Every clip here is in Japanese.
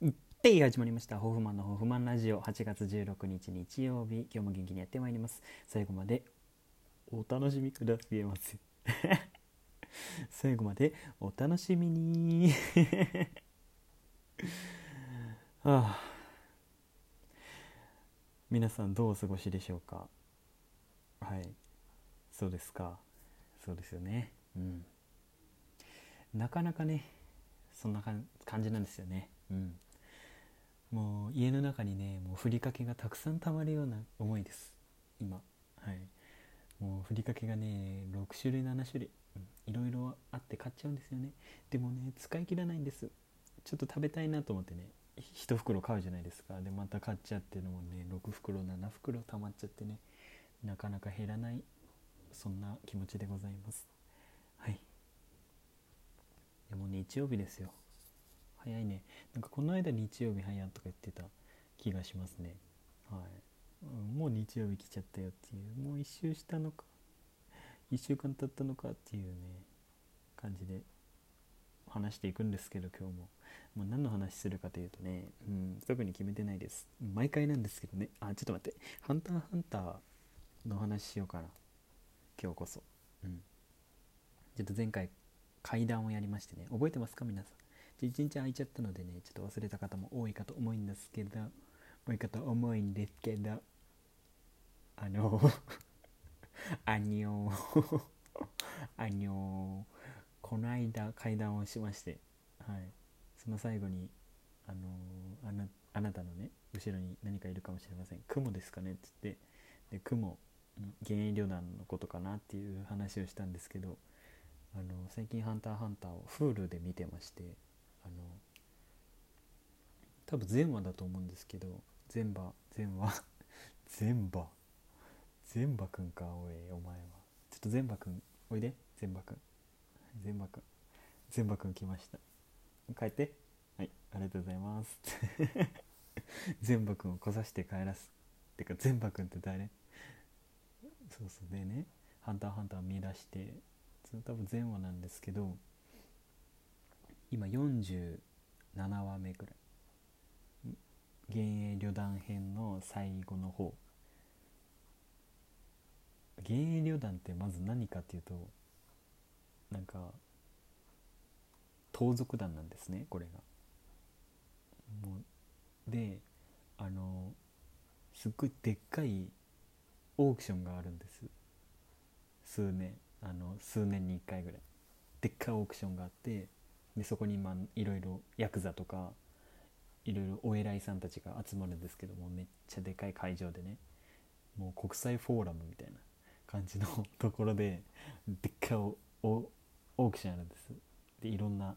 で始まりました。ホフマンのホフマンラジオ。8月16日日曜日。今日も元気にやってまいります。最後までお楽しみくださいませ。最後までお楽しみに。はあ。皆さんどうお過ごしでしょうか？はい。そうですか。そうですよね。うん。なかなかねそんな感じなんですよね。うん。もう家の中にねもうふりかけがたくさんたまるような思いです。今。はい。もうふりかけがね6種類7種類、いろいろあって買っちゃうんですよね。でもね使い切らないんです。ちょっと食べたいなと思ってね1袋買うじゃないですか。でまた買っちゃってるのもね6袋7袋たまっちゃってねなかなか減らないそんな気持ちでございます。はい。でも日曜日ですよ。早いね。なんかこの間日曜日早とか言ってた気がしますね。はい、うん、もう日曜日来ちゃったよっていう。もう一周したのか。1週間経ったのかっていうね感じで話していくんですけど今日も、まあ、何の話するかというとね、うん、特に決めてないです。毎回なんですけどね。あちょっと待って「ハンターハンター」の話しようかな。今日こそ。うん。ちょっと前回階段をやりましてね。覚えてますか？皆さん。一日空いちゃったのでねちょっと忘れた方も多いかと思うんですけど多いかと思うんですけどあの あにょ あにょこの間会談をしましてはい。その最後にあのあなあなたのね後ろに何かいるかもしれません。雲ですかねっつってで雲幻影旅団のことかなっていう話をしたんですけどあの最近「ハンターハンター」を Hulu で見てましてあの多分全話だと思うんですけど全話全話。全話全場くんかおいお前は。ちょっと全場くんおいで。全場くん。全場くん。全場くん来ました。帰って。はい。ありがとうございます。全場くんを来さして帰らす。ってか全場くんって誰？そうそう。でね「ハンターハンター」見出して。その多分全話なんですけど今47話目ぐらい。幻影旅団編の最後の方。幻影旅団ってまず何かっていうとなんか盗賊団なんですねこれが。もうであのすっごいでっかいオークションがあるんです。数年あの数年に1回ぐらい。でっかいオークションがあってでそこにまいろいろヤクザとかいろいろお偉いさんたちが集まるんですけどもめっちゃでかい会場でねもう国際フォーラムみたいな感じのところででっかいオークションあるんです。でいろんな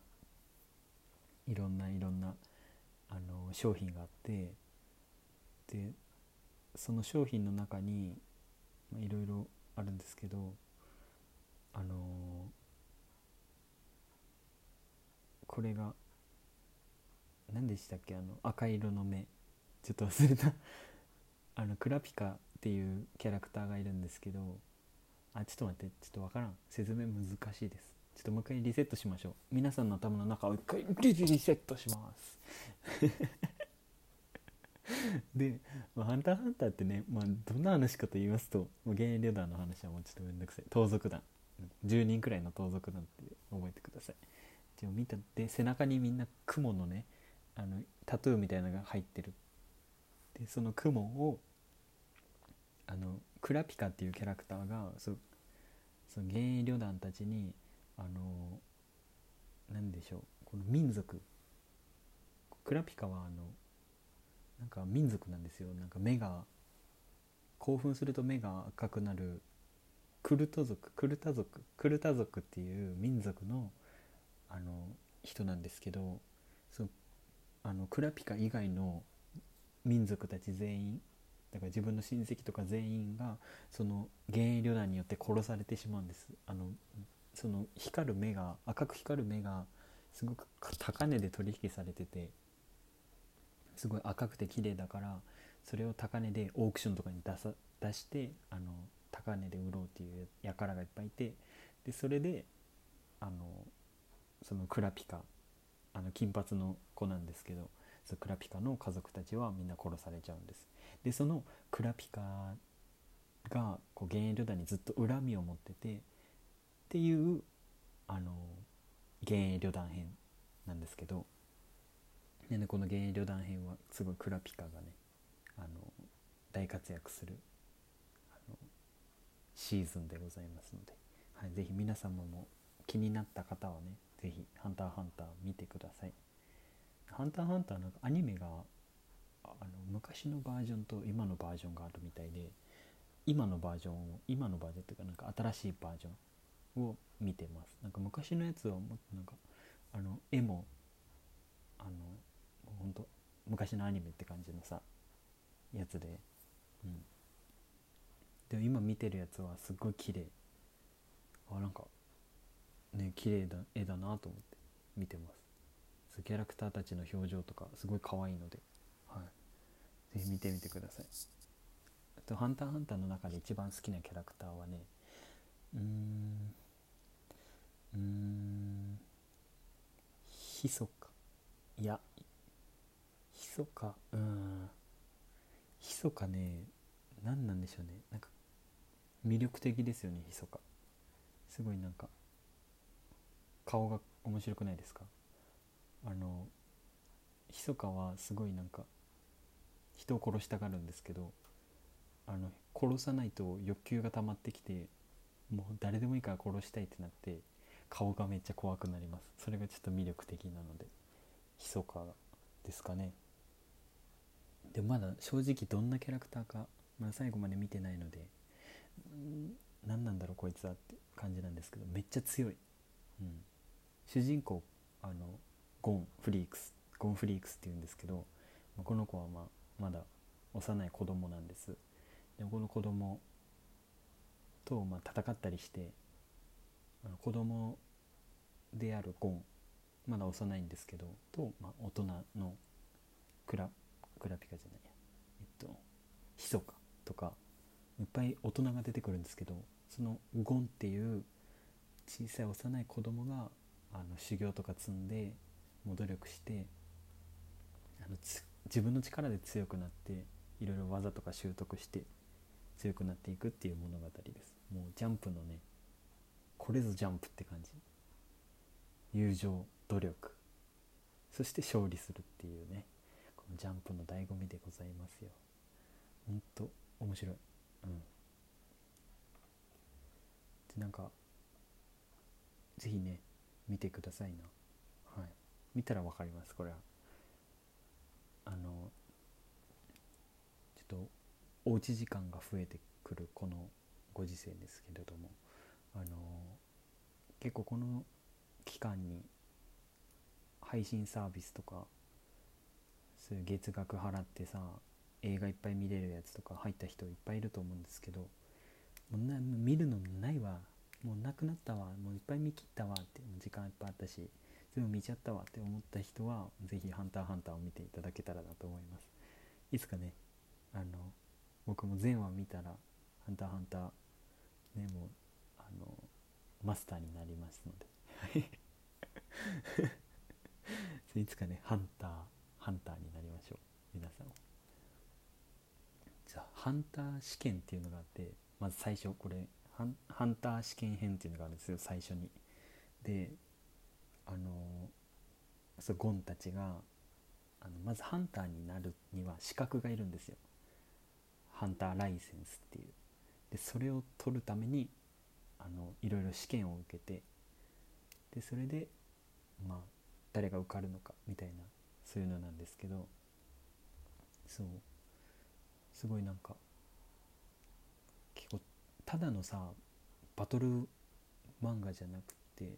いろんないろんなあの商品があってでその商品の中にいろいろあるんですけどあのこれが。何でしたっけ？あの赤色の目。ちょっと忘れた。あのクラピカっていうキャラクターがいるんですけど。あちょっと待って。ちょっとわからん。説明難しいです。ちょっともう一回リセットしましょう。皆さんの頭の中を一回リセットします。で、まあ、ハンターハンターってね、まあ、どんな話かと言いますと、もう幻影旅団の話はもうちょっとめんどくさい。盗賊団。10人くらいの盗賊団って覚えてください。一応見たで背中にみんな雲のねあのタトゥーみたいなのが入ってる。でその雲をあのクラピカっていうキャラクターがそその幻影旅団たちにあの何でしょうこの民族。クラピカはあのなんか民族なんですよ。なんか目が興奮すると目が赤くなるクルト族クルタ族クルタ族っていう民族のあの人なんですけどそあのクラピカ以外の民族たち全員だから自分の親戚とか全員がその幻影旅団によって殺されてしまうんです。あのその光る目が赤く光る目がすごく高値で取引されててすごい赤くて綺麗だからそれを高値でオークションとかに出さ出してあの高値で売ろうっていう輩がいっぱいいてでそれであのそのクラピカあの金髪の子なんですけどそのクラピカの家族たちはみんな殺されちゃうんです。でそのクラピカがこう幻影旅団にずっと恨みを持っててっていうあの幻影旅団編なんですけどで、ね、この幻影旅団編はすごいクラピカがねあの大活躍するシーズンでございますので、はい、ぜひ皆様も気になった方はねぜひ「ハンターハンター」見てください。ハンターハンターなんかアニメがあの昔のバージョンと今のバージョンがあるみたいで今のバージョンを今のバージョンっていうかなんか新しいバージョンを見てます。なんか昔のやつはもっとなんかあの絵もあの本当昔のアニメって感じのさやつで。うん。でも今見てるやつはすっごい綺麗。あなんかね綺麗だ絵だなと思って見てます。キャラクターたちの表情とかすごい可愛いので、はい、ぜひ見てみてください。あと「ハンターハンター」の中で一番好きなキャラクターはねうんうんひそかいやひそかうんひそかね何なんでしょうね。なんか魅力的ですよねひそかすごいなんか顔が面白くないですか？あの密かはすごいなんか人を殺したがるんですけどあの殺さないと欲求が溜まってきてもう誰でもいいから殺したいってなって顔がめっちゃ怖くなります。それがちょっと魅力的なので密かですかね。でもまだ正直どんなキャラクターか、まだ最後まで見てないので何なんだろうこいつはって感じなんですけどめっちゃ強い、うん、主人公あのゴン・フリークスゴン・フリークスっていうんですけどこの子は、まあ、まだ幼い子供なんです。でこの子供と、まあ、戦ったりしてあの子供であるゴンまだ幼いんですけどと、まあ、大人のクラクラピカじゃないや。えっとヒソカとかいっぱい大人が出てくるんですけどそのゴンっていう小さい幼い子供があの修行とか積んでもう努力してあの自分の力で強くなっていろいろ技とか習得して強くなっていくっていう物語です。もうジャンプのねこれぞジャンプって感じ。友情努力。そして勝利するっていうねこのジャンプの醍醐味でございますよ。ほんと面白い。うん。でなんか是非ね見てくださいな。はい。見たら分かりますこれは。あのちょっとおうち時間が増えてくるこのご時世ですけれども。あの結構この期間に配信サービスとかそういう月額払ってさ映画いっぱい見れるやつとか入った人いっぱいいると思うんですけどもうな見るのないわ。もうなくなったわもういっぱい見切ったわって時間いっぱいあったし全部見ちゃったわって思った人は是非「ハンターハンター」を見ていただけたらなと思います。いつかねあの僕も全話見たら「ハンターハンター」ねもうあのマスターになりますので。いつかねハンターハンターになりましょう。皆さんじゃあハンター試験っていうのがあってまず最初これハンター試験編っていうのがあるんですよ最初に。であのそうゴンたちがあのまずハンターになるには資格がいるんですよ。ハンターライセンスっていう。でそれを取るためにあのいろいろ試験を受けてでそれでまあ誰が受かるのかみたいなそういうのなんですけどそうすごいなんかただのさバトル漫画じゃなくて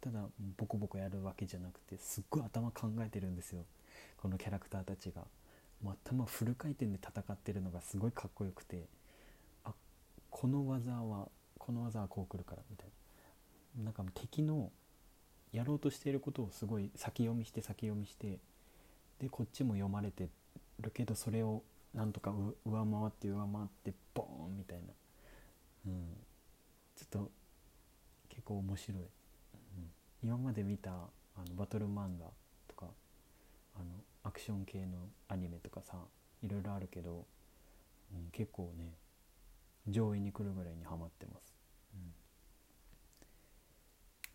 ただボコボコやるわけじゃなくてすっごい頭考えてるんですよ。このキャラクターたちが。もう頭フル回転で戦ってるのがすごいかっこよくてあこの技はこの技はこう来るからみたいな。なんか敵のやろうとしていることをすごい先読みして先読みしてでこっちも読まれてるけどそれをなんとか上回って上回ってボーンみたいな。うん、ちょっと結構面白い、うん、今まで見たあのバトル漫画とかあのアクシション系のアニメとかさいろいろあるけど、うん、結構ね上位に来るぐらいにハマってます、うん、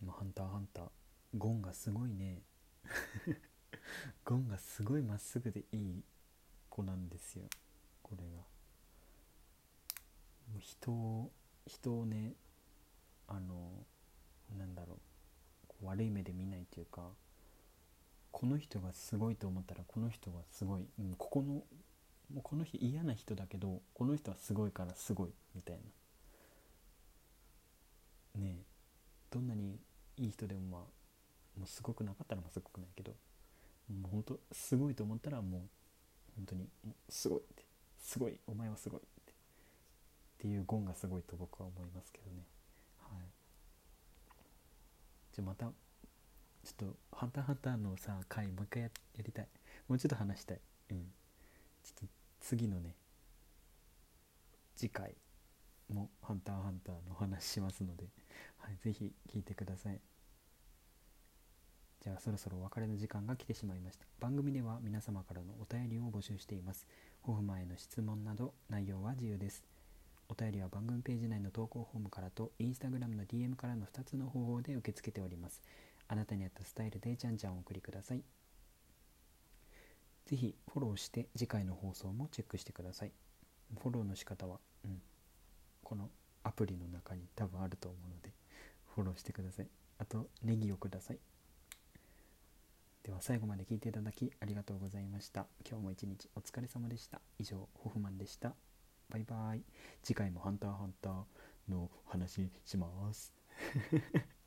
今「ハンターハンター」ゴンがすごいね。ゴンがすごいまっすぐでいい子なんですよ。これが。もう人を人をねあのなんだろう悪い目で見ないっていうかこの人がすごいと思ったらこの人がすごい、うん、ここのもうこの人嫌な人だけどこの人はすごいからすごいみたいな。ねえどんなにいい人でもまあもうすごくなかったらまあすごくないけどもうほんとすごいと思ったらもう本当にすごいってすごいお前はすごいって。っていうゴンがすごいと僕は思いますけどね。はい。じゃあまたちょっと「ハンターハンター」のさ回もう一回やりたい。もうちょっと話したい。うん。ちょっと次のね次回も「ハンターハンター」のお話しますので、はい、ぜひ聞いてください。じゃあそろそろお別れの時間が来てしまいました。番組では皆様からのお便りを募集しています。ホフマへの質問など内容は自由です。お便りは番組ページ内の投稿フォームからと Instagram の DM からの2つの方法で受け付けております。あなたに合ったスタイルでじゃんじゃんお送りください。ぜひフォローして次回の放送もチェックしてください。フォローの仕方は、うん、このアプリの中に多分あると思うのでフォローしてください。あとネギをください。では最後まで聞いていただきありがとうございました。今日も一日お疲れ様でした。以上ホフマンでした。バイバイ。次回もハンターハンターの話します。